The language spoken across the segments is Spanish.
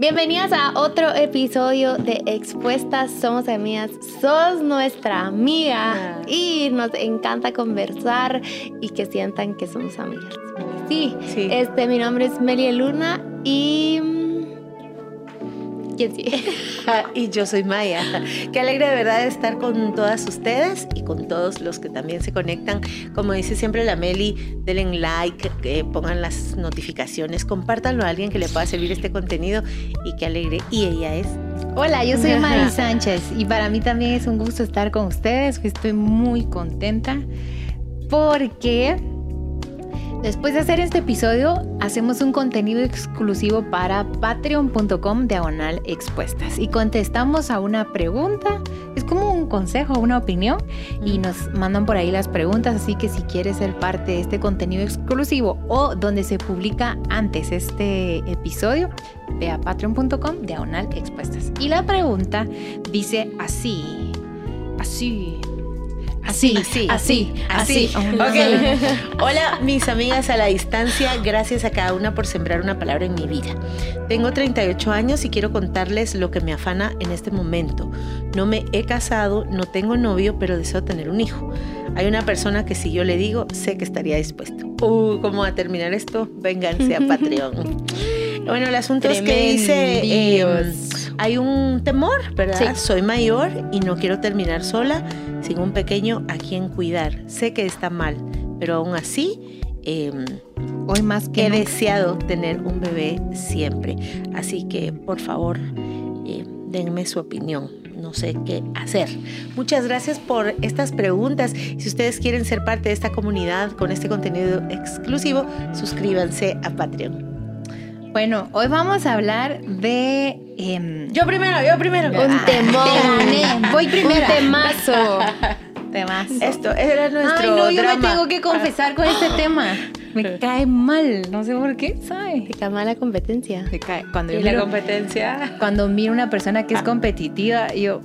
Bienvenidas a otro episodio de Expuestas Somos Amigas. Sos nuestra amiga y nos encanta conversar y que sientan que somos amigas. Sí, Sí. este, mi nombre es Melia Luna y... y yo soy Maya. Qué alegre de verdad estar con todas ustedes y con todos los que también se conectan. Como dice siempre la Meli, denle like, pongan las notificaciones, compártanlo a alguien que le pueda servir este contenido y qué alegre. Y ella es. Hola, yo soy Mari Sánchez y para mí también es un gusto estar con ustedes. Estoy muy contenta porque después de hacer este episodio hacemos un contenido exclusivo para patreon.com diagonal expuestas y contestamos a una pregunta. Es como un consejo, una opinión y nos mandan por ahí las preguntas. Así que si quieres ser parte de este contenido exclusivo o donde se publica antes este episodio, ve a patreon.com diagonal expuestas. Y la pregunta dice así, así, así, Así, así, así. Ok. Hola, mis amigas a la distancia. Gracias a cada una por sembrar una palabra en mi vida. Tengo 38 años y quiero contarles lo que me afana en este momento. No me he casado, no tengo novio, pero deseo tener un hijo. Hay una persona que si yo le digo, sé que estaría dispuesto. Uh, ¿cómo va a terminar esto? Vénganse a Patreon. Bueno, el asunto es que dice, eh, hay un temor, ¿verdad? Sí. Soy mayor y no quiero terminar sola sin un pequeño a quien cuidar. Sé que está mal, pero aún así eh, Hoy más que he nunca. deseado tener un bebé siempre. Así que, por favor, eh, denme su opinión. No sé qué hacer. Muchas gracias por estas preguntas. Si ustedes quieren ser parte de esta comunidad con este contenido exclusivo, suscríbanse a Patreon. Bueno, hoy vamos a hablar de... em, Yo primero, yo primero. Un Ah, temón. Voy primera. Un temazo. temas. Esto era nuestro Ay, no, yo me tengo que confesar con este tema. Me cae mal, no sé por qué, ¿sabe? Te calma la competencia. Me cae. Cuando yo ¿Y la competencia? cuando miro una persona que es competitiva, yo...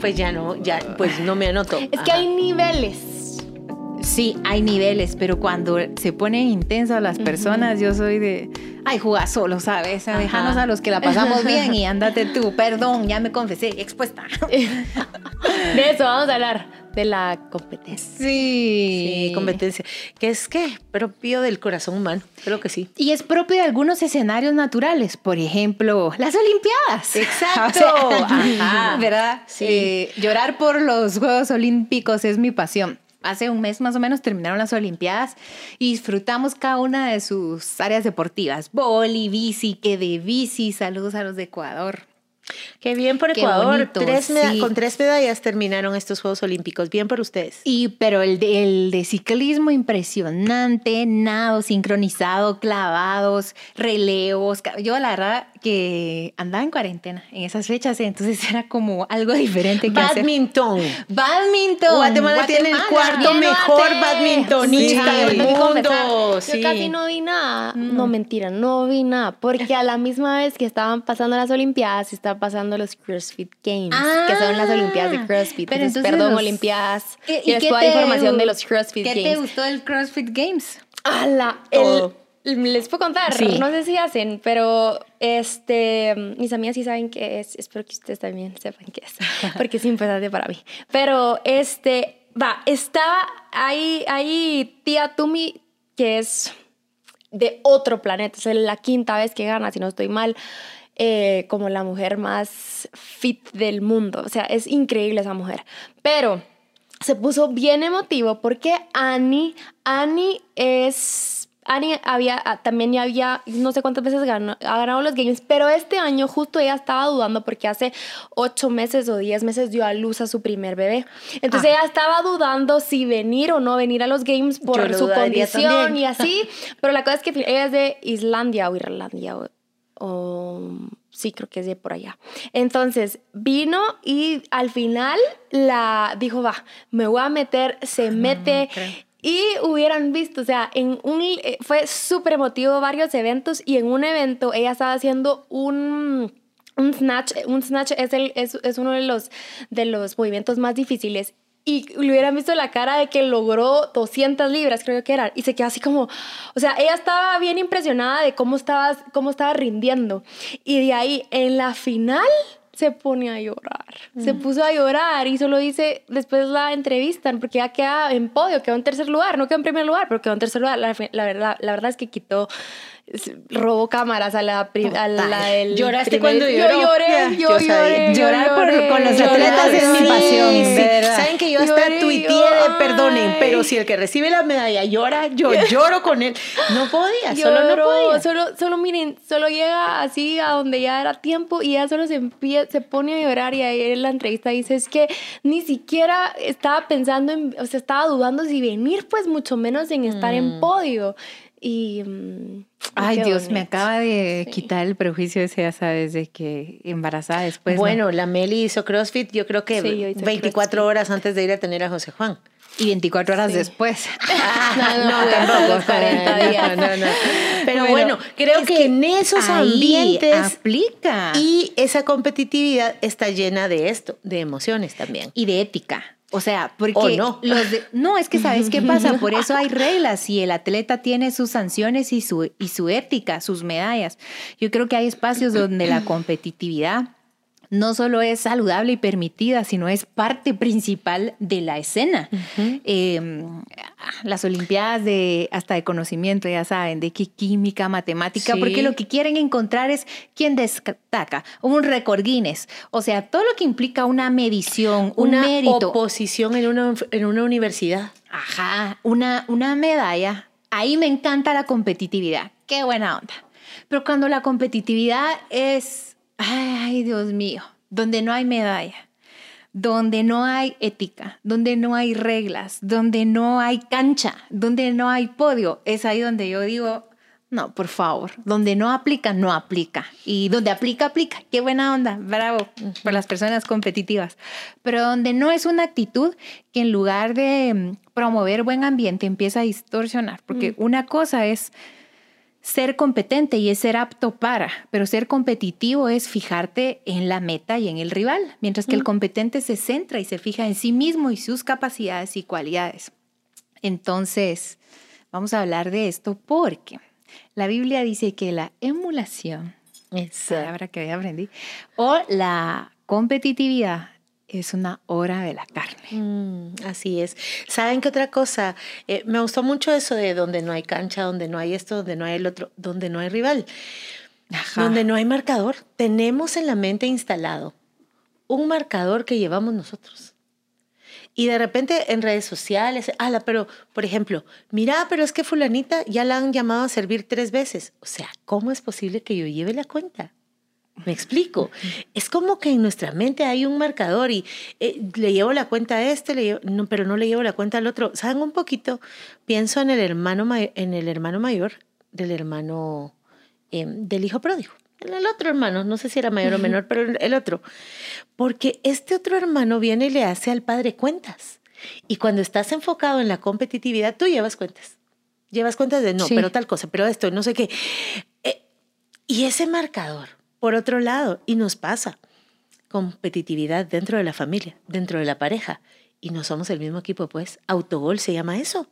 Pues ya no, ya, pues no me anoto. Es que hay niveles. Sí, hay niveles, pero cuando se ponen intensas las personas, yo soy de... Ay, juega solo, ¿sabes? Ajá. Déjanos a los que la pasamos bien y ándate tú. Perdón, ya me confesé, expuesta. De eso vamos a hablar, de la competencia. Sí. Sí, competencia. ¿Qué es qué? Propio del corazón humano. Creo que sí. Y es propio de algunos escenarios naturales, por ejemplo, las Olimpiadas. Exacto. O sea, Ajá. ¿Verdad? Sí. Eh, llorar por los Juegos Olímpicos es mi pasión. Hace un mes más o menos terminaron las Olimpiadas y disfrutamos cada una de sus áreas deportivas. Boli, bici, que de bici. Saludos a los de Ecuador. Qué bien por Ecuador. bonito, Tres meda- sí. Con tres medallas terminaron estos Juegos Olímpicos. Bien por ustedes. Y, pero el de, el de ciclismo impresionante, nado sincronizado, clavados, relevos. Yo la verdad que andaba en cuarentena en esas fechas, entonces era como algo diferente que hacer. Badminton. Badminton. Guatemala, tiene el cuarto Bien, mejor badmintonista Sí, del mundo. Yo Sí. casi no vi nada. Mm. No, mentira, no vi nada. Porque a la misma vez que estaban pasando las Olimpiadas, estaban pasando los CrossFit Games, que son las Ah, Olimpiadas de CrossFit. pero Entonces, entonces perdón, los- Olimpiadas. ¿Qué- Y, les puedo dar información de los CrossFit ¿Qué te Games. gustó del CrossFit Games? ¡Hala! Todo. El- les puedo contar, Sí. no sé si hacen, pero este, mis amigas sí saben qué es, espero que ustedes también sepan qué es, porque es importante para mí. Pero este, va, estaba ahí, ahí tía Tumi, que es de otro planeta, es la quinta vez que gana, si no estoy mal, eh, como la mujer más fit del mundo, o sea, es increíble esa mujer, pero se puso bien emotivo porque Annie, Annie es... Annie había, ah, también ya había, no sé cuántas veces ganó, ha ganado los games, pero este año justo ella estaba dudando porque hace ocho meses o diez meses dio a luz a su primer bebé. Entonces Ah. ella estaba dudando si venir o no venir a los games por su condición también. y así. Pero la cosa es que ella es de Islandia o Irlandia o, o- sí, creo que es de por allá. Entonces vino y al final la dijo, va, me voy a meter, se mete. Y hubieran visto, o sea, en un, eh, fue súper emotivo varios eventos y en un evento ella estaba haciendo un, un snatch. Un snatch es, el, es, es uno de los, de los movimientos más difíciles y le hubieran visto la cara de que logró 200 libras, creo que era, y se quedó así como, o sea, ella estaba bien impresionada de cómo estaba, cómo estaba rindiendo. Y de ahí, en la final, se pone a llorar. Se mm. puso a llorar y solo dice, después la entrevistan, porque ya queda en podio, quedó en tercer lugar, no quedó en primer lugar, pero quedó en tercer lugar. La, la verdad, la verdad es que quitó robó cámaras a la, a la del ¿Lloraste cuando lloró? Yo lloré, yo, lloré. Llorar con los atletas es mi pasión, verdad. Saben que yo hasta tuiteé de perdonen, pero si el que recibe la medalla llora, yo lloro con él. No podía, solo no podía. Solo, solo miren, solo llega así a donde ya era tiempo y ya solo se, empieza, se pone a llorar y ahí en la entrevista dice, es que ni siquiera estaba pensando en, o sea, estaba dudando si venir, pues mucho menos en estar en mm. podio. Y... Mm, Ay, Dios, me acaba de quitar el prejuicio ese, ya sabes, de que embarazada después. Bueno, la Meli hizo CrossFit, yo creo que 24 horas antes de ir a tener a José Juan. Y 24 horas después. Ah, no, no, tampoco. 40 días. No, no, Pero bueno, creo que, en esos ambientes aplica. Y esa competitividad está llena de esto, de emociones también. Y de ética. O sea, porque no. los no, es que sabes qué pasa, por eso hay reglas y el atleta tiene sus sanciones y su, y su ética, sus medallas. Yo creo que hay espacios donde la competitividad no solo es saludable y permitida, sino es parte principal de la escena. Em, las Olimpiadas de hasta de conocimiento, ya saben, de química, matemática, porque lo que quieren encontrar es quién destaca, un récord Guinness, o sea, todo lo que implica una medición, un una mérito. oposición en una, en una universidad. Ajá, una, una medalla. Ahí me encanta la competitividad. Qué buena onda. Pero cuando la competitividad es ay Dios mío, donde no hay medalla, donde no hay ética, donde no hay reglas, donde no hay cancha, donde no hay podio, es ahí donde yo digo, no, por favor, donde no aplica, no aplica. Y donde aplica, aplica. Qué buena onda, bravo, por las personas competitivas. Pero donde no es una actitud que en lugar de mm, promover buen ambiente empieza a distorsionar, porque mm. una cosa es ser competente y es ser apto para, pero ser competitivo es fijarte en la meta y en el rival, mientras que el competente se centra y se fija en sí mismo y sus capacidades y cualidades. Entonces, vamos a hablar de esto porque la Biblia dice que la emulación, esa palabra que aprendí, o la competitividad es una hora de la carne. Mm, así es. ¿Saben qué otra cosa? Eh, me gustó mucho eso de donde no hay cancha, donde no hay esto, donde no hay el otro, donde no hay rival, donde no hay marcador. Tenemos en la mente instalado un marcador que llevamos nosotros. Y de repente en redes sociales, ala, pero por ejemplo, mira, pero es que fulanita ya la han llamado a servir tres veces. O sea, ¿cómo es posible que yo lleve la cuenta? Me explico. Es como que en nuestra mente hay un marcador y eh, le llevo la cuenta a este, le no, pero no le llevo la cuenta al otro. ¿Saben un poquito? Pienso en el hermano, en el hermano mayor del hermano em, del hijo pródigo. El otro hermano, no sé si era mayor o menor, pero el otro. Porque este otro hermano viene y le hace al padre cuentas. Y cuando estás enfocado en la competitividad, tú llevas cuentas. Llevas cuentas de no, pero tal cosa, pero esto, no sé qué. Eh, y ese marcador por otro lado, y nos pasa, competitividad dentro de la familia, dentro de la pareja, y no somos el mismo equipo, pues autogol se llama eso.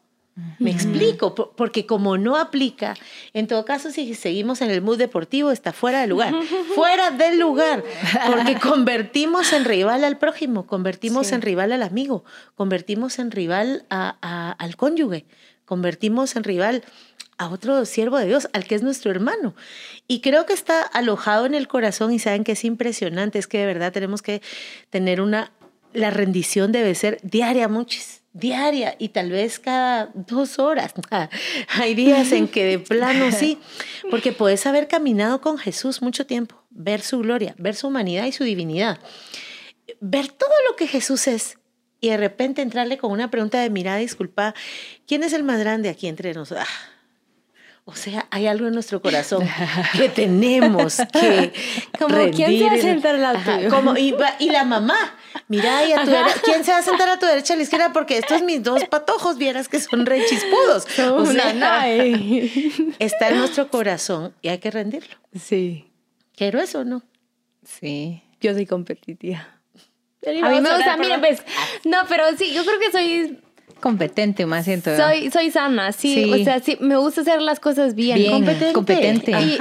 Me explico, porque como no aplica, en todo caso, si seguimos en el mood deportivo, está fuera de lugar. fuera del lugar, porque convertimos en rival al prójimo, convertimos en rival al amigo, convertimos en rival al cónyuge, convertimos en rival a otro siervo de Dios, al que es nuestro hermano. Y creo que está alojado en el corazón y saben que es impresionante, es que de verdad tenemos que tener una, la rendición debe ser diaria, muchis, diaria y tal vez cada dos horas. Hay días en que de plano sí, porque puedes haber caminado con Jesús mucho tiempo, ver su gloria, ver su humanidad y su divinidad, ver todo lo que Jesús es y de repente entrarle con una pregunta de mirada, disculpa, ¿quién es el más grande aquí entre nosotros? Ah, o sea, hay algo en nuestro corazón que tenemos que como quién se va a sentar a la tuya. Como, y, la mamá, mira, y a tu ¿quién se va a sentar a tu derecha a la izquierda? Porque estos mis dos patojos, vieras que son re chispudos. O sea, está en nuestro corazón y hay que rendirlo. Sí. Quiero eso, ¿no? Sí. Yo soy competitiva. A mí me gusta, mire, pues, no, pero sí, yo creo que soy competente más siento. Soy, soy sana, sí, O sea, sí, me gusta hacer las cosas bien. bien competente. competente. Y,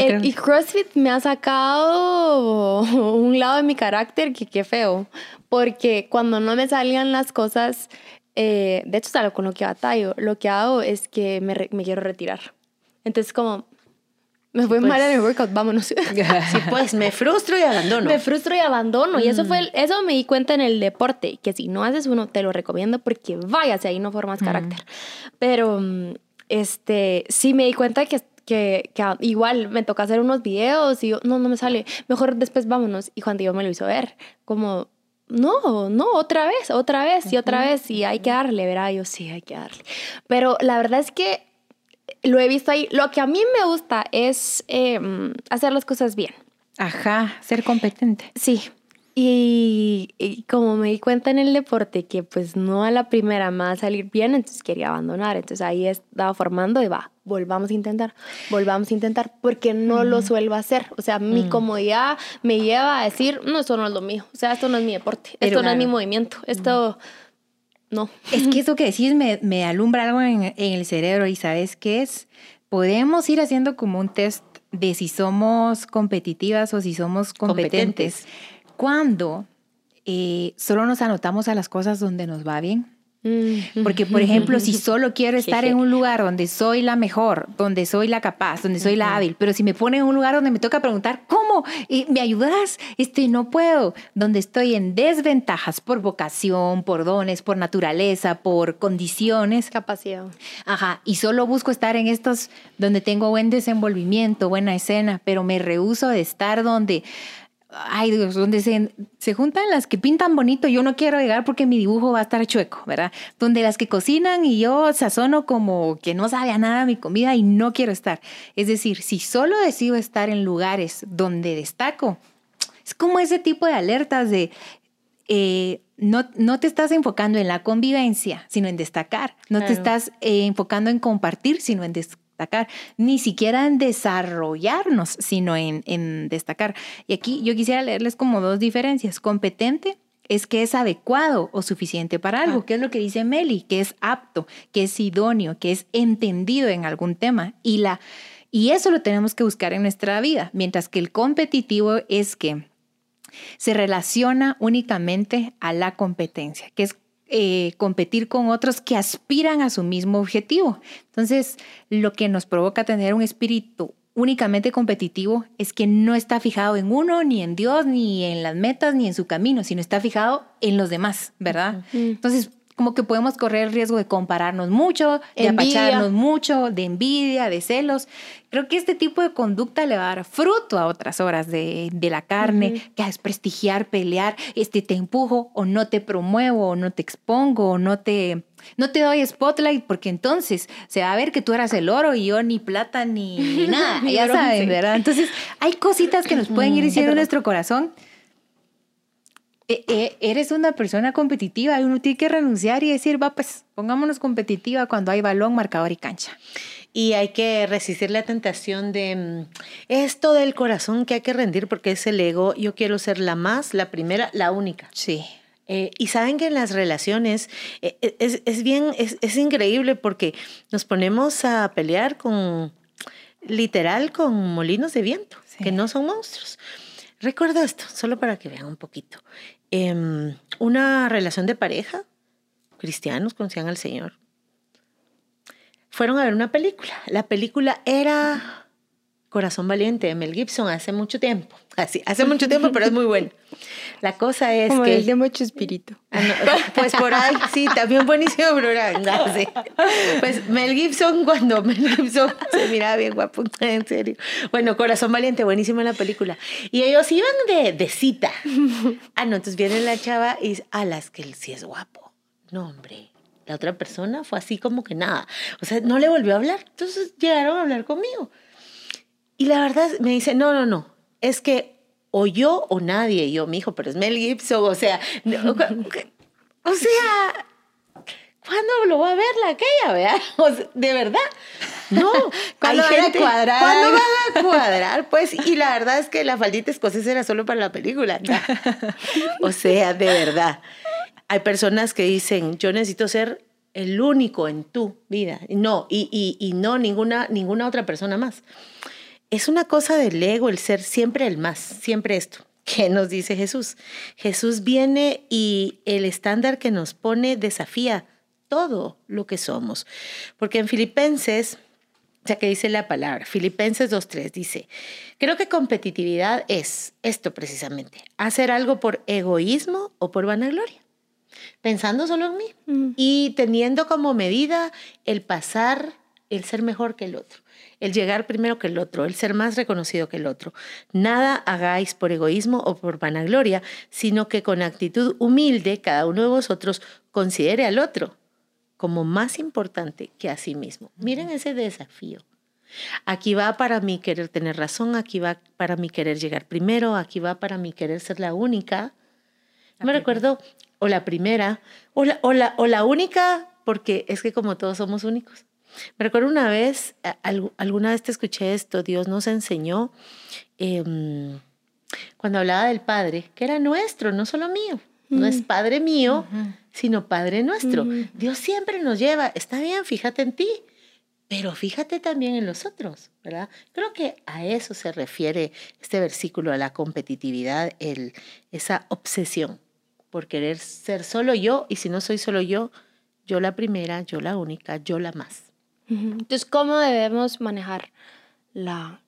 el, y, CrossFit me ha sacado un lado de mi carácter que qué feo. Porque cuando no me salían las cosas, eh, de hecho es algo con lo que batallo. Lo que hago es que me, me quiero retirar. Entonces como, me fue mal en el pues workout, vámonos. sí, pues me frustro y abandono. Me frustro y abandono. Y eso fue, mm. eso me di cuenta en el deporte, que si no haces uno, te lo recomiendo porque vaya, si ahí no formas carácter. Pero, mm, este, sí me di cuenta que, que, que, igual me toca hacer unos videos y yo, no, no me sale, mejor después vámonos. Y Juan Diego me lo hizo ver, como, no, no, otra vez, otra vez y otra vez, y hay que darle, verá, yo sí, hay que darle. Pero la verdad es que lo he visto ahí. Lo que a mí me gusta es em, hacer las cosas bien. Ajá, ser competente. Sí. Y, como me di cuenta en el deporte que pues no a la primera me va a salir bien, entonces quería abandonar. Entonces ahí estaba formando y va, volvamos a intentar, volvamos a intentar, porque no lo suelo hacer. O sea, mi comodidad me lleva a decir, no, esto no es lo mío. O sea, esto no es mi deporte, esto no es mi movimiento, esto no. Es que eso que decís me, alumbra algo en, el cerebro y ¿sabes qué es? Podemos ir haciendo como un test de si somos competitivas o si somos competentes, cuando eh, solo nos anotamos a las cosas donde nos va bien porque, por ejemplo, si solo quiero estar en un lugar donde soy la mejor, donde soy la capaz, donde soy la hábil, pero si me pone en un lugar donde me toca preguntar, ¿cómo? ¿Me ayudas? Este, no puedo. Donde estoy en desventajas por vocación, por dones, por naturaleza, por condiciones. Capacidad. Ajá. Y solo busco estar en estos donde tengo buen desenvolvimiento, buena escena, pero me rehuso de estar donde ay Dios, donde se, se, juntan las que pintan bonito, yo no quiero llegar porque mi dibujo va a estar chueco, ¿verdad? Donde las que cocinan y yo sazono como que no sabe a nada mi comida y no quiero estar. Es decir, si solo decido estar en lugares donde destaco, es como ese tipo de alertas de... Eh, no, no, te estás enfocando en la convivencia, sino en destacar. No te estás eh, enfocando en compartir, sino en destacar ni siquiera en desarrollarnos, sino en, destacar. Y aquí yo quisiera leerles como dos diferencias. Competente es que es adecuado o suficiente para algo, que es lo que dice Meli, que es apto, que es idóneo, que es entendido en algún tema. Y, la, y eso lo tenemos que buscar en nuestra vida, mientras que el competitivo es que se relaciona únicamente a la competencia, que es eh, competir con otros que aspiran a su mismo objetivo. Entonces, lo que nos provoca tener un espíritu únicamente competitivo es que no está fijado en uno, ni en Dios, ni en las metas, ni en su camino, sino está fijado en los demás, ¿verdad? Entonces, como que podemos correr el riesgo de compararnos mucho, de apacharnos mucho, de envidia, de celos. Creo que este tipo de conducta le va a dar fruto a otras horas de, la carne, que es prestigiar, pelear, este te empujo o no te promuevo o no te expongo o no te, no te doy spotlight porque entonces se va a ver que tú eras el oro y yo ni plata ni, nada, ya saben, ¿verdad? Entonces hay cositas que nos pueden ir diciendo en nuestro corazón eres una persona competitiva y uno tiene que renunciar y decir, va, pues pongámonos competitiva cuando hay balón, marcador y cancha. Y hay que resistir la tentación de mm, esto del corazón que hay que rendir porque es el ego. Yo quiero ser la más, la primera, la única. Sí. Eh, y saben que en las relaciones eh, eh, es, es, bien, es, es increíble porque nos ponemos a pelear con, literal, con molinos de viento, que no son monstruos. Recuerdo esto, solo para que vean un poquito. Em, una relación de pareja, cristianos conocían al Señor. Fueron a ver una película. La película era Corazón Valiente de Mel Gibson hace mucho tiempo. Así, hace mucho tiempo, pero es muy bueno. La cosa es Como que. El de mucho espíritu. Ah, pues por ahí, sí, también buenísimo programa. Pues Mel Gibson, cuando Mel Gibson se miraba bien guapo, en serio. Bueno, Corazón Valiente, buenísima la película. Y ellos iban de, de cita. Ah, no, entonces viene la chava y dice, a las que él sí es guapo. No, hombre. La otra persona fue así como que nada. O sea, no le volvió a hablar. Entonces llegaron a hablar conmigo. Y la verdad me dice, no, no, no, es que o yo o nadie, y yo, mi hijo, pero es Mel Gibson, o sea, o sea, ¿cuándo lo va a ver la aquella, vea? de verdad. No, ¿Cuándo van a cuadrar? ¿Cuándo van a cuadrar? Pues, y la verdad es que la faldita escocesa era solo para la película. O sea, de verdad. Hay personas que dicen, yo necesito ser el único en tu vida. No, y, y, y no ninguna, ninguna otra persona más. Es una cosa del ego el ser siempre el más, siempre esto. ¿Qué nos dice Jesús? Jesús viene y el estándar que nos pone desafía todo lo que somos. Porque en Filipenses, ya que dice la palabra, Filipenses 2.3 dice, creo que competitividad es esto precisamente, hacer algo por egoísmo o por vanagloria, pensando solo en mí Mm. y teniendo como medida el pasar, el ser mejor que el otro, el llegar primero que el otro, el ser más reconocido que el otro. Nada hagáis por egoísmo o por vanagloria, sino que con actitud humilde cada uno de vosotros considere al otro como más importante que a sí mismo. Miren ese desafío. Aquí va para mí querer tener razón, aquí va para mí querer llegar primero, aquí va para mí querer ser la única. La Me recuerdo, o la primera, o la, o, la, o la única, porque es que como todos somos únicos. Me recuerdo una vez, alguna vez te escuché esto, Dios nos enseñó em, cuando hablaba del Padre, que era nuestro, no solo mío. No es Padre mío, sino Padre nuestro. Mm. Dios siempre nos lleva, está bien, fíjate en ti, pero fíjate también en los otros, ¿verdad? Creo que a eso se refiere este versículo, a la competitividad, el, esa obsesión por querer ser solo yo, y si no soy solo yo, yo la primera, yo la única, yo la más. Entonces, ¿cómo debemos manejar la,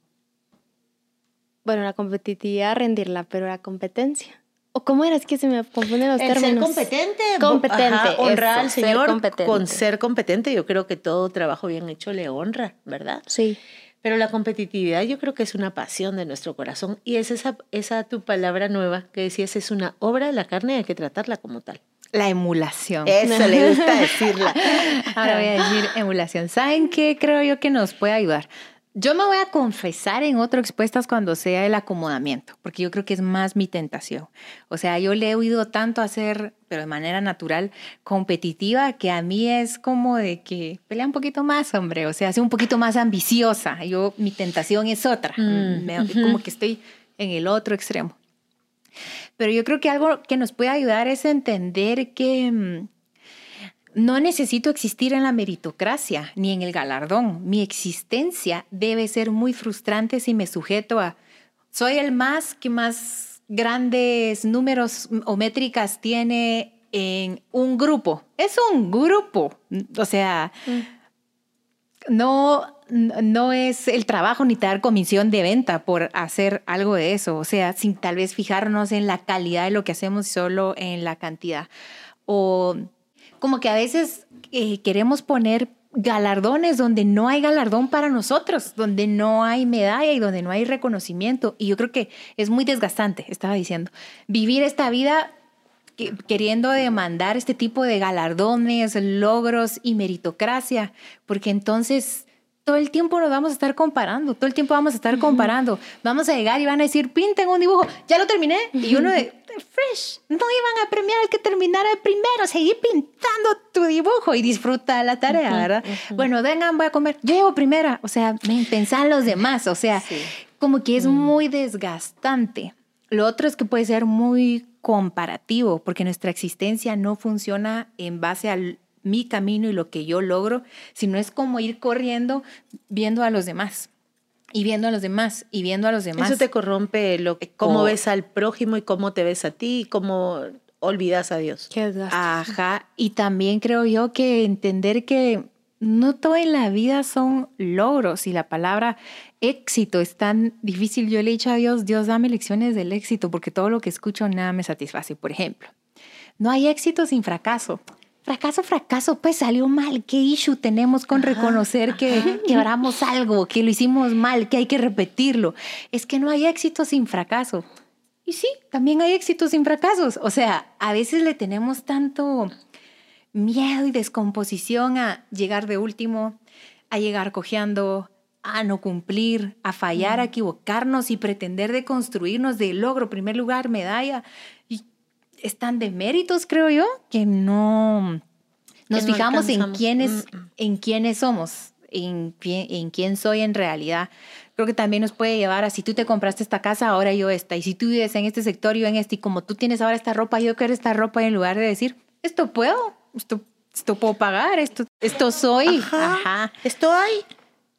bueno, la competitividad, rendirla, pero la competencia? ¿O cómo era? Es que se me confunden los El ser términos. competente, Competente, ajá, honrar eso, al ser Señor competente. con ser competente. Yo creo que todo trabajo bien hecho le honra, ¿verdad? Sí. Pero la competitividad yo creo que es una pasión de nuestro corazón y es esa, esa tu palabra nueva que decías, es una obra de la carne y hay que tratarla como tal. La emulación. Eso le gusta decirla. Ahora voy a decir emulación. ¿Saben qué creo yo que nos puede ayudar? Yo me voy a confesar en otro expuestas cuando sea el acomodamiento, porque yo creo que es más mi tentación. O sea, yo le he oído tanto hacer, pero de manera natural, competitiva, que a mí es como de que pelea un poquito más, hombre. O sea, sea un poquito más ambiciosa. Yo, mi tentación es otra. Mm, Me- ujú. Como que estoy en el otro extremo. Pero yo creo que algo que nos puede ayudar es entender que mm, no necesito existir en la meritocracia ni en el galardón. Mi existencia debe ser muy frustrante si me sujeto a soy el más que más grandes números o métricas tiene en un grupo. Es un grupo. O sea, no, no es el trabajo ni te dar comisión de venta por hacer algo de eso. O sea, sin tal vez fijarnos en la calidad de lo que hacemos, solo en la cantidad. O como que a veces eh, queremos poner galardones donde no hay galardón para nosotros, donde no hay medalla y donde no hay reconocimiento. Y yo creo que es muy desgastante, estaba diciendo, vivir esta vida que- queriendo demandar este tipo de galardones, logros y meritocracia, porque entonces todo el tiempo nos vamos a estar comparando, todo el tiempo vamos a estar comparando. Vamos a llegar y van a decir, pinten un dibujo, ya lo terminé. Y uno de, fresh, no iban a premiar al que terminara el primero, seguí pintando tu dibujo y disfruta la tarea, ¿verdad? Bueno, vengan, voy a comer, yo llevo primera, o sea, en los demás, o sea, Sí. como que es muy desgastante. Lo otro es que puede ser muy comparativo, porque nuestra existencia no funciona en base a mi camino y lo que yo logro, sino es como ir corriendo viendo a los demás y viendo a los demás y viendo a los demás. Eso te corrompe lo, cómo ves al prójimo y cómo te ves a ti y cómo olvidas a Dios. Qué. Ajá, y también creo yo que entender que no todo en la vida son logros y la palabra éxito es tan difícil. Yo le he dicho a Dios, Dios, dame lecciones del éxito porque todo lo que escucho nada me satisface. Por ejemplo, no hay éxito sin fracaso. Fracaso, fracaso, pues salió mal. ¿Qué issue tenemos con reconocer que quebramos algo, que lo hicimos mal, que hay que repetirlo? Es que no hay éxito sin fracaso. Y sí, también hay éxitos sin fracasos. O sea, a veces le tenemos tanto miedo y descomposición a llegar de último, a llegar cojeando, a no cumplir, a fallar, a equivocarnos y pretender de construirnos de logro, primer lugar, medalla. Y están de méritos, creo yo, que no, Nos no fijamos en quiénes, Mm, mm. en quiénes somos, en, quién- en quién soy en realidad. Creo que también nos puede llevar a si tú te compraste esta casa, ahora yo esta. Y si tú vives en este sector, yo en este. Y como tú tienes ahora esta ropa, yo quiero esta ropa. Y en lugar de decir, esto puedo, esto, esto puedo pagar, esto, esto soy. Ajá. Ajá. Esto hay.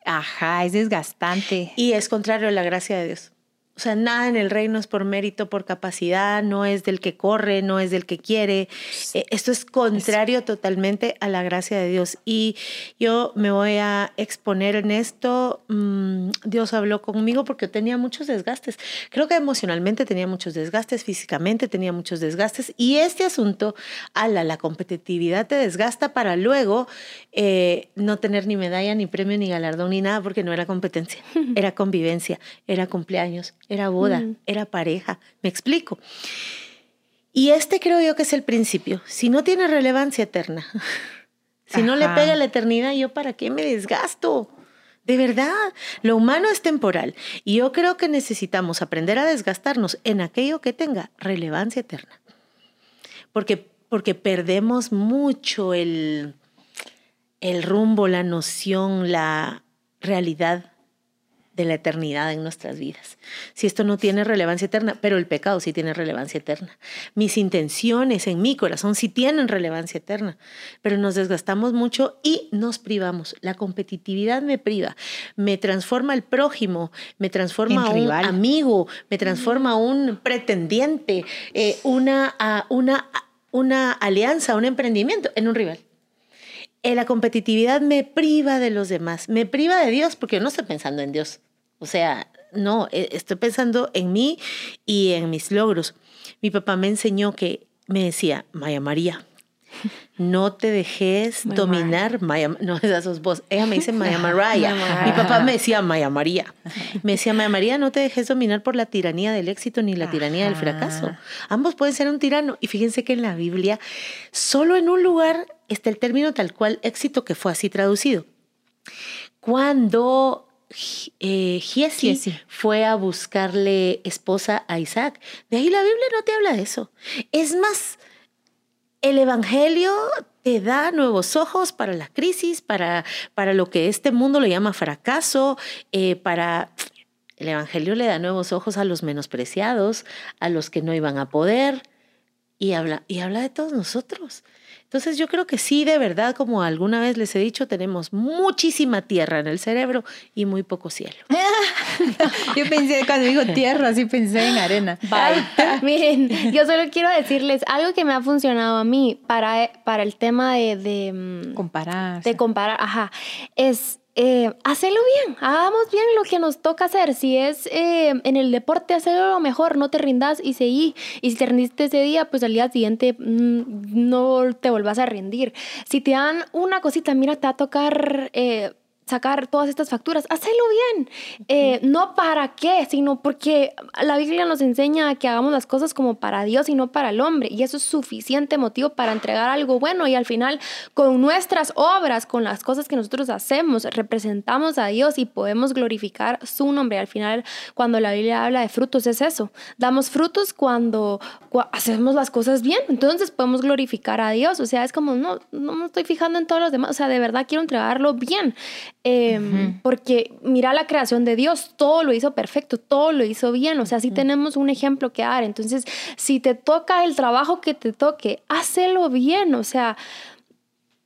Ajá, es desgastante. Y es contrario a la gracia de Dios. O sea, nada en el reino es por mérito, por capacidad, no es del que corre, no es del que quiere. Eh, esto es contrario totalmente a la gracia de Dios. Y yo me voy a exponer en esto. Mm, Dios habló conmigo porque tenía muchos desgastes. Creo que emocionalmente tenía muchos desgastes, físicamente tenía muchos desgastes. Y este asunto, ala, la competitividad te desgasta para luego eh, no tener ni medalla, ni premio, ni galardón, ni nada, porque no era competencia, era convivencia, era cumpleaños, era boda, Mm. era pareja. ¿Me explico? Y este creo yo que es el principio. Si no tiene relevancia eterna, si no le pega la eternidad, ¿yo para qué me desgasto? De verdad, lo humano es temporal y yo creo que necesitamos aprender a desgastarnos en aquello que tenga relevancia eterna. Porque, porque perdemos mucho el, el rumbo, la noción, la realidad de la eternidad en nuestras vidas. Si esto no tiene relevancia eterna, pero el pecado sí tiene relevancia eterna. Mis intenciones en mi corazón sí tienen relevancia eterna, pero nos desgastamos mucho y nos privamos. La competitividad me priva, me transforma el prójimo, me transforma En a un rival. amigo, me transforma a un pretendiente, eh, una, a una, una alianza, un emprendimiento en un rival. Eh, la competitividad me priva de los demás, me priva de Dios porque yo no estoy pensando en Dios. O sea, no, eh, estoy pensando en mí y en mis logros. Mi papá me enseñó que me decía, Maya María, no te dejes dominar, Maya, no, esas sos vos. Ella me dice Maya Mariah. Mi papá me decía Maya María. Me decía Maya María, no te dejes dominar por la tiranía del éxito ni la tiranía del fracaso. Ambos pueden ser un tirano. Y fíjense que en la Biblia, solo en un lugar está el término tal cual éxito que fue así traducido. Cuando eh, Giesi fue a buscarle esposa a Isaac, de ahí la Biblia no te habla de eso. Es más, el Evangelio te da nuevos ojos para la crisis, para, para lo que este mundo le llama fracaso, eh, para... El Evangelio le da nuevos ojos a los menospreciados, a los que no iban a poder, y habla, y habla de todos nosotros. Entonces yo creo que sí, de verdad, como alguna vez les he dicho, tenemos muchísima tierra en el cerebro y muy poco cielo. Yo pensé, cuando digo tierra, sí pensé en arena. Bye. Miren, yo solo quiero decirles algo que me ha funcionado a mí para, para el tema de, de, mm, Comparar. de comparar, ajá, es eh, hacerlo bien, hagamos bien lo que nos toca hacer. Si es eh, en el deporte, hacerlo lo mejor, no te rindas y seguí. Y si te rendiste ese día, pues al día siguiente mm, no te vuelvas a rendir. Si te dan una cosita, mira, te va a tocar... eh, sacar todas estas facturas, hacelo bien. Eh, no para qué, sino porque la Biblia nos enseña que hagamos las cosas como para Dios y no para el hombre. Y eso es suficiente motivo para entregar algo bueno. Y al final, con nuestras obras, con las cosas que nosotros hacemos, representamos a Dios y podemos glorificar su nombre. Al final, cuando la Biblia habla de frutos, es eso. Damos frutos cuando, cua- hacemos las cosas bien. Entonces podemos glorificar a Dios. O sea, es como, no, no me estoy fijando en todos los demás. O sea, de verdad quiero entregarlo bien. Eh, Porque mira la creación de Dios, todo lo hizo perfecto, todo lo hizo bien, o sea, sí tenemos un ejemplo que dar. Entonces, si te toca el trabajo que te toque, hácelo bien, o sea,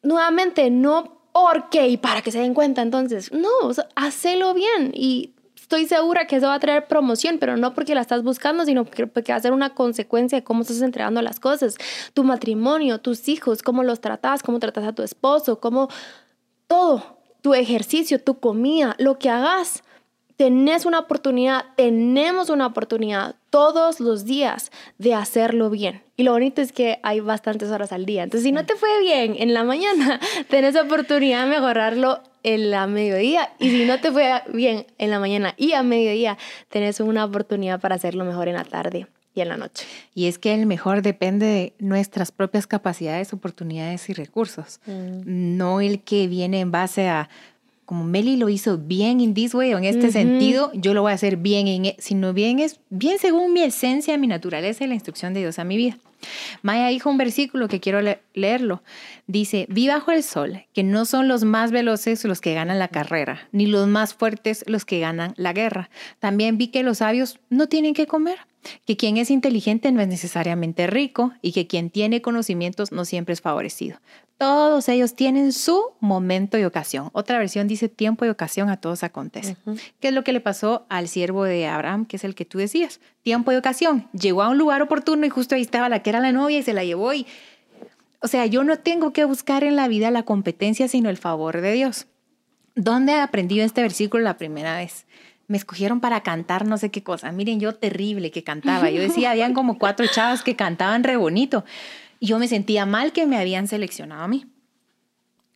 nuevamente, no porque y para que se den cuenta, entonces, no, o sea, hacelo bien y estoy segura que eso va a traer promoción, pero no porque la estás buscando, sino porque, va a ser una consecuencia de cómo estás entregando las cosas. Tu matrimonio, tus hijos, cómo los tratas, cómo tratas a tu esposo, cómo todo, tu ejercicio, tu comida, lo que hagas, tenés una oportunidad, tenemos una oportunidad todos los días de hacerlo bien. Y lo bonito es que hay bastantes horas al día. Entonces, si no te fue bien en la mañana, tenés oportunidad de mejorarlo en la mediodía. Y si no te fue bien en la mañana y a mediodía, tenés una oportunidad para hacerlo mejor en la tarde y en la noche. Y es que el mejor depende de nuestras propias capacidades, oportunidades y recursos, no el que viene en base a como Meli lo hizo bien in this way o en este sentido, yo lo voy a hacer bien, en, e-". sino bien es bien según mi esencia, mi naturaleza y la instrucción de Dios a mi vida. Maya dijo un versículo que quiero leerlo. Dice, vi bajo el sol que no son los más veloces los que ganan la carrera, ni los más fuertes los que ganan la guerra. También vi que los sabios no tienen que comer que quien es inteligente no es necesariamente rico y que quien tiene conocimientos no siempre es favorecido. Todos ellos tienen su momento y ocasión. Otra versión dice tiempo y ocasión a todos acontece. ¿Qué es lo que le pasó al siervo de Abraham, que es el que tú decías? Tiempo y ocasión. Llegó a un lugar oportuno y justo ahí estaba la que era la novia y se la llevó y... O sea, yo no tengo que buscar en la vida la competencia, sino el favor de Dios. ¿Dónde aprendí este versículo la primera vez? me escogieron para cantar no sé qué cosa. Miren, yo terrible que cantaba. Yo decía, habían como cuatro chavas que cantaban re bonito. Y yo me sentía mal que me habían seleccionado a mí.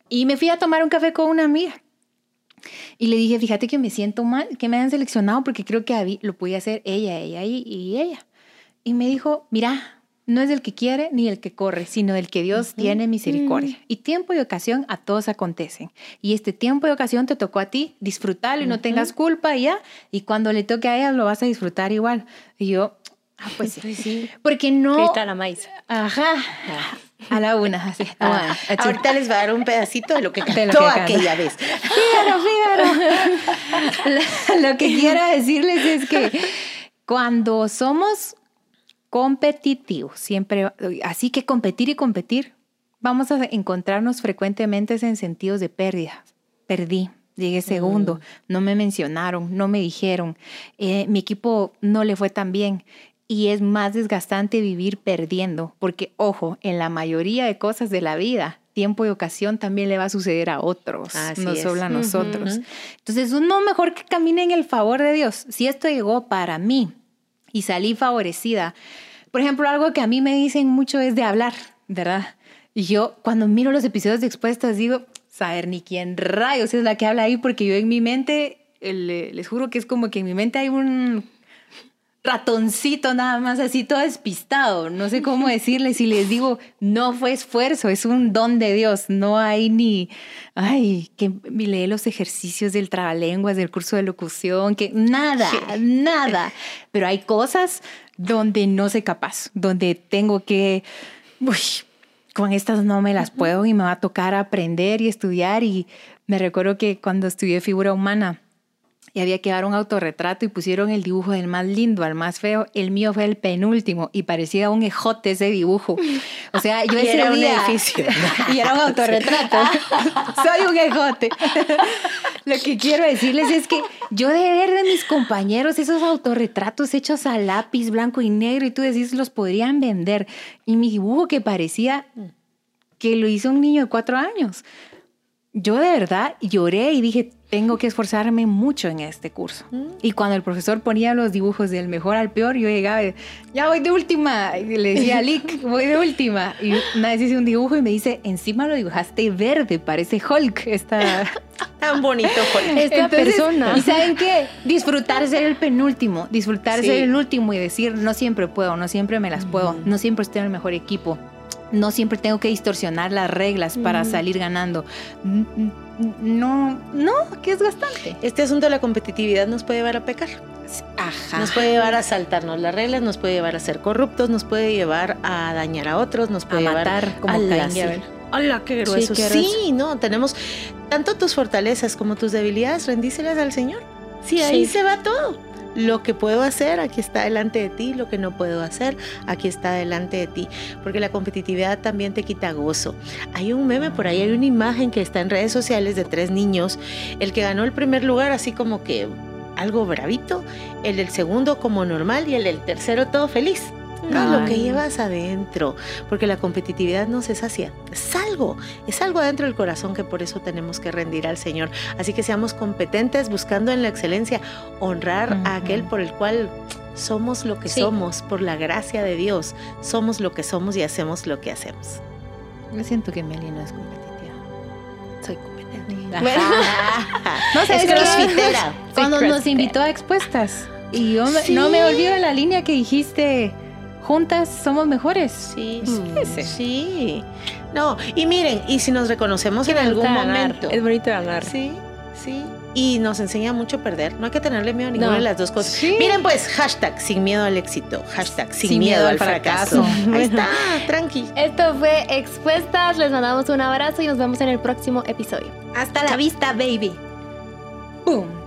Y me fui a tomar un café con una amiga. Y le dije, fíjate que me siento mal que me hayan seleccionado porque creo que lo podía hacer ella, ella y, y ella. Y me dijo, mira, no es el que quiere ni el que corre, sino el que Dios tiene misericordia. Mm. Y tiempo y ocasión a todos acontecen. Y este tiempo y ocasión te tocó a ti, disfrutarlo y no tengas culpa ya. Y cuando le toque a ella lo vas a disfrutar igual. Y yo, ah, pues sí. Porque no... la maíz. Ajá. A la una, así. Ah, ahorita les va a dar un pedacito de lo que cantó aquella vez. Fíjaro, fíjaro. lo que quiero decirles es que cuando somos competitivo, siempre, así que competir y competir, vamos a encontrarnos frecuentemente en sentidos de pérdida. Perdí, llegué segundo, mm. no me mencionaron, no me dijeron, eh, mi equipo no le fue tan bien. Y es más desgastante vivir perdiendo, porque ojo, en la mayoría de cosas de la vida, tiempo y ocasión también le va a suceder a otros, no solo a nosotros. Entonces, uno mejor que camine en el favor de Dios. Si esto llegó para mí, y salí favorecida. Por ejemplo, algo que a mí me dicen mucho es de hablar, ¿verdad? Y yo cuando miro los episodios de expuestas digo, saber ni quién rayos es la que habla ahí, porque yo en mi mente, les juro que es como que en mi mente hay un ratoncito nada más así todo despistado, no sé cómo decirles y les digo, no fue esfuerzo, es un don de Dios, no hay ni, ay, que lee los ejercicios del trabalenguas, del curso de locución, que nada, nada, pero hay cosas donde no sé capaz, donde tengo que, uy, con estas no me las puedo y me va a tocar aprender y estudiar. Y me recuerdo que cuando estudié figura humana, y había que dar un autorretrato y pusieron el dibujo del más lindo al más feo. El mío fue el penúltimo y parecía un ejote ese dibujo. O sea, yo ese era un edificio. y era un autorretrato. Soy un ejote. Lo que quiero decirles es que yo de ver de mis compañeros esos autorretratos hechos a lápiz blanco y negro y tú decís los podrían vender. Y mi dibujo que parecía que lo hizo un niño de cuatro años. Yo de verdad lloré y dije, tengo que esforzarme mucho en este curso. Mm. Y cuando el profesor ponía los dibujos del mejor al peor, yo llegaba, ya voy de última. Y le decía a Lick, voy de última. Y una vez hice un dibujo y me dice, encima lo dibujaste verde, parece Hulk. Esta... Tan bonito Hulk. Esta persona. ¿Y saben qué? Disfrutar ser el penúltimo, disfrutar ser el último y decir, no siempre puedo, no siempre me las puedo, no siempre estoy en el mejor equipo no siempre tengo que distorsionar las reglas para salir ganando. No, no, que es bastante. Este asunto de la competitividad nos puede llevar a pecar. Ajá. Nos puede llevar a saltarnos las reglas, nos puede llevar a ser corruptos, nos puede llevar a dañar a otros, nos puede a matar, como a la, Hola, qué grueso. Sí, sí, no, tenemos tanto tus fortalezas como tus debilidades, rendícelas al Señor. Sí, ahí se va todo. Lo que puedo hacer, aquí está delante de ti. Lo que no puedo hacer, aquí está delante de ti. Porque la competitividad también te quita gozo. Hay un meme por ahí, hay una imagen que está en redes sociales de tres niños. El que ganó el primer lugar, así como que algo bravito. El del segundo como normal y el del tercero todo feliz. No, lo que llevas adentro, porque la competitividad no se sacia. Es algo, es algo adentro del corazón que por eso tenemos que rendir al Señor. Así que seamos competentes buscando en la excelencia honrar a aquel por el cual somos lo que somos, por la gracia de Dios. Somos lo que somos y hacemos lo que hacemos. Yo siento que Meli no es competitiva. Soy competente. no sé, es crossfitera. Cuando nos invitó a expuestas. Y yo no me olvido de la línea que dijiste juntas somos mejores. Sí, sí, sí. No, y miren, y si nos reconocemos en algún momento. Es bonito ganar. Sí. Sí. Y nos enseña mucho a perder. No hay que tenerle miedo a ninguna No. de las dos cosas. Sí. Miren pues, hashtag sin miedo al éxito, hashtag sin, miedo, al fracaso. Ahí está, tranqui. Esto fue Expuestas. Les mandamos un abrazo y nos vemos en el próximo episodio. Hasta la vista, baby. Boom.